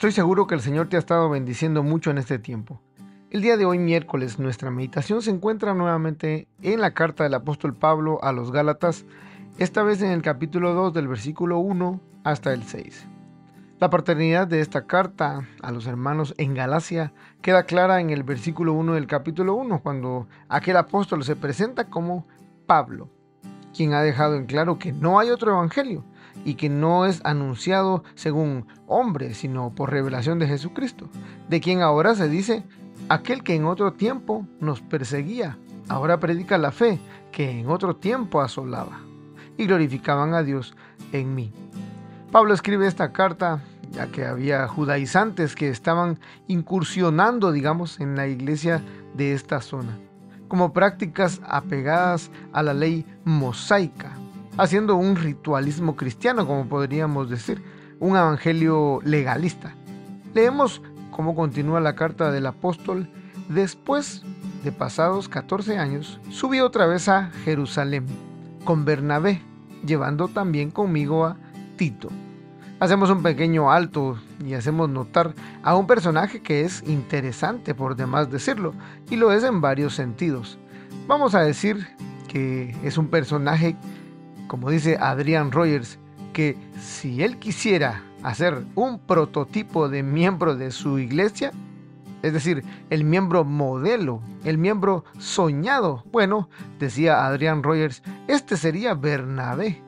Estoy seguro que el Señor te ha estado bendiciendo mucho en este tiempo. El día de hoy, miércoles, nuestra meditación se encuentra nuevamente en la carta del apóstol Pablo a los Gálatas, esta vez en el capítulo 2 del versículo 1 hasta el 6. La paternidad de esta carta a los hermanos en Galacia queda clara en el versículo 1 del capítulo 1, cuando aquel apóstol se presenta como Pablo, quien ha dejado en claro que no hay otro evangelio y que no es anunciado según hombre, sino por revelación de Jesucristo, de quien ahora se dice, aquel que en otro tiempo nos perseguía, ahora predica la fe que en otro tiempo asolaba, y glorificaban a Dios en mí. Pablo escribe esta carta ya que había judaizantes que estaban incursionando, digamos, en la iglesia de esta zona, como prácticas apegadas a la ley mosaica, haciendo un ritualismo cristiano, como podríamos decir, un evangelio legalista. Leemos cómo continúa la carta del apóstol. Después de pasados 14 años, subí otra vez a Jerusalén con Bernabé, llevando también conmigo a Tito. Hacemos un pequeño alto y hacemos notar a un personaje que es interesante por demás decirlo, y lo es en varios sentidos. Vamos a decir que es un personaje como dice Adrian Rogers, que si él quisiera hacer un prototipo de miembro de su iglesia, es decir, el miembro modelo, el miembro soñado, bueno, decía Adrian Rogers, este sería Bernabé,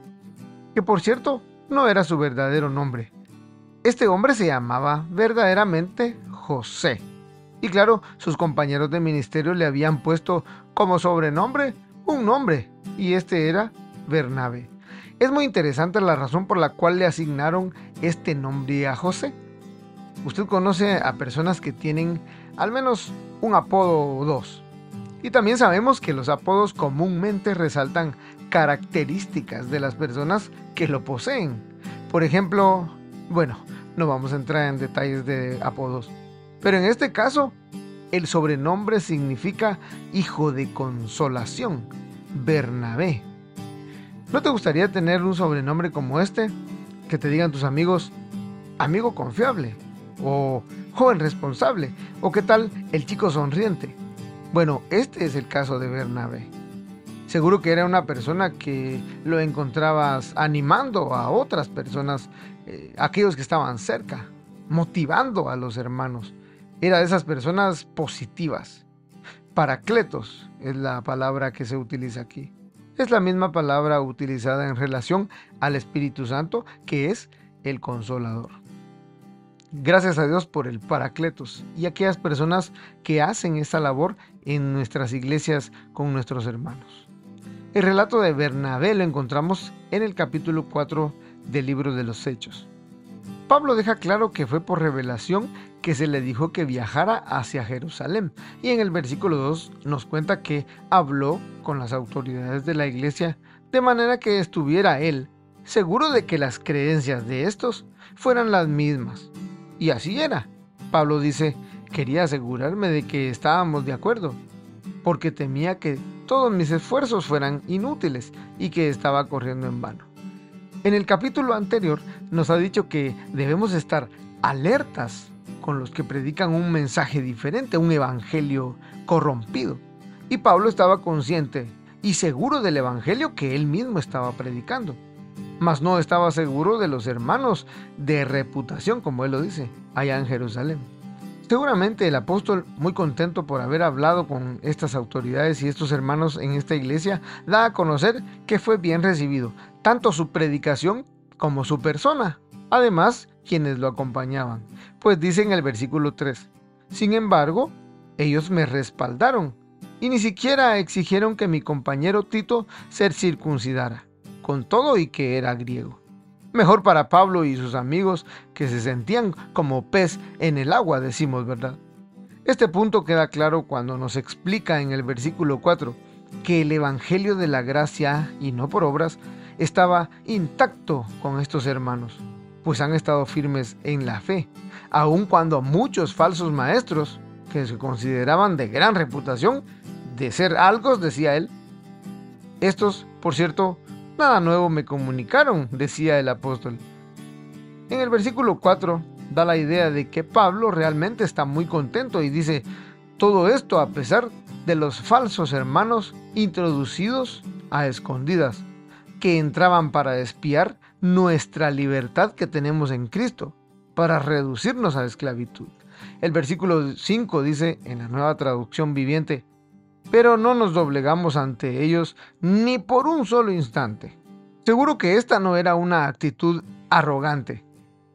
que por cierto no era su verdadero nombre. Este hombre se llamaba verdaderamente José. Y claro, sus compañeros de ministerio le habían puesto como sobrenombre un nombre, y este era Bernabé. Es muy interesante la razón por la cual le asignaron este nombre a José. Usted conoce a personas que tienen al menos un apodo o dos. Y también sabemos que los apodos comúnmente resaltan características de las personas que lo poseen. Por ejemplo, bueno, no vamos a entrar en detalles de apodos. Pero en este caso, el sobrenombre significa hijo de consolación, Bernabé. ¿No te gustaría tener un sobrenombre como este? Que te digan tus amigos, amigo confiable, o joven responsable, o qué tal el chico sonriente. Bueno, este es el caso de Bernabé. Seguro que era una persona que lo encontrabas animando a otras personas, eh, aquellos que estaban cerca, motivando a los hermanos. Era de esas personas positivas. Paracletos es la palabra que se utiliza aquí. Es la misma palabra utilizada en relación al Espíritu Santo, que es el consolador. Gracias a Dios por el Paracletos y aquellas personas que hacen esta labor en nuestras iglesias con nuestros hermanos. El relato de Bernabé lo encontramos en el capítulo 4 del libro de los Hechos. Pablo deja claro que fue por revelación que se le dijo que viajara hacia Jerusalén. Y en el versículo 2 nos cuenta que habló con las autoridades de la iglesia de manera que estuviera él seguro de que las creencias de estos fueran las mismas. Y así era. Pablo dice, quería asegurarme de que estábamos de acuerdo, porque temía que todos mis esfuerzos fueran inútiles y que estaba corriendo en vano. En el capítulo anterior nos ha dicho que debemos estar alertas con los que predican un mensaje diferente, un evangelio corrompido. Y Pablo estaba consciente y seguro del evangelio que él mismo estaba predicando. Mas no estaba seguro de los hermanos de reputación, como él lo dice, allá en Jerusalén. Seguramente el apóstol, muy contento por haber hablado con estas autoridades y estos hermanos en esta iglesia, da a conocer que fue bien recibido, tanto su predicación como su persona, además quienes lo acompañaban. Pues dice en el versículo 3, sin embargo, ellos me respaldaron y ni siquiera exigieron que mi compañero Tito se circuncidara, con todo y que era griego. Mejor para Pablo y sus amigos que se sentían como pez en el agua, decimos, ¿verdad? Este punto queda claro cuando nos explica en el versículo 4 que el Evangelio de la gracia, y no por obras, estaba intacto con estos hermanos, pues han estado firmes en la fe, aun cuando muchos falsos maestros, que se consideraban de gran reputación, de ser algo, decía él, estos, por cierto, Nada nuevo me comunicaron, decía el apóstol. En el versículo 4 da la idea de que Pablo realmente está muy contento y dice, todo esto a pesar de los falsos hermanos introducidos a escondidas, que entraban para espiar nuestra libertad que tenemos en Cristo, para reducirnos a esclavitud. El versículo 5 dice en la nueva traducción viviente, pero no nos doblegamos ante ellos ni por un solo instante. Seguro que esta no era una actitud arrogante,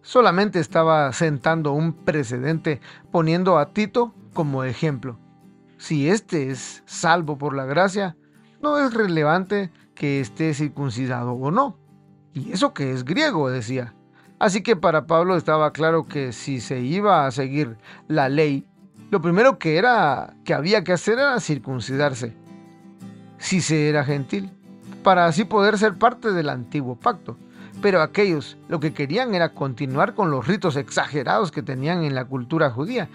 solamente estaba sentando un precedente poniendo a Tito como ejemplo. Si éste es salvo por la gracia, no es relevante que esté circuncidado o no. Y eso que es griego, decía. Así que para Pablo estaba claro que si se iba a seguir la ley, lo primero que era que había que hacer era circuncidarse, si se era gentil, para así poder ser parte del antiguo pacto. Pero aquellos lo que querían era continuar con los ritos exagerados que tenían en la cultura judía.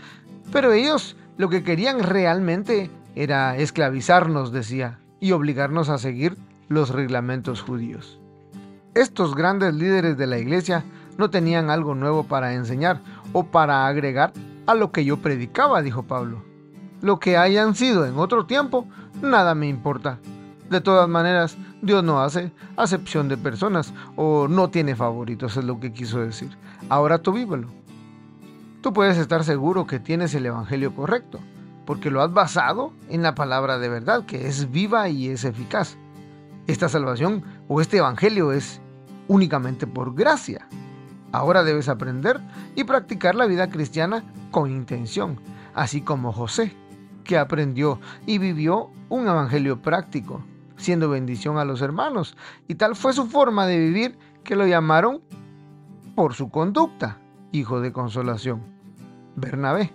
Pero ellos lo que querían realmente era esclavizarnos, decía, y obligarnos a seguir los reglamentos judíos. Estos grandes líderes de la iglesia no tenían algo nuevo para enseñar o para agregar a lo que yo predicaba, dijo Pablo. Lo que hayan sido en otro tiempo, nada me importa. De todas maneras, Dios no hace acepción de personas o no tiene favoritos, es lo que quiso decir. Ahora tú vívelo. Tú puedes estar seguro que tienes el Evangelio correcto, porque lo has basado en la palabra de verdad, que es viva y es eficaz. Esta salvación o este Evangelio es únicamente por gracia. Ahora debes aprender y practicar la vida cristiana con intención, así como José, que aprendió y vivió un evangelio práctico, siendo bendición a los hermanos. Y tal fue su forma de vivir que lo llamaron por su conducta, hijo de consolación. Bernabé.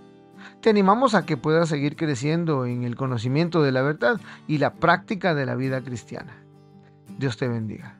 Te animamos a que puedas seguir creciendo en el conocimiento de la verdad y la práctica de la vida cristiana. Dios te bendiga.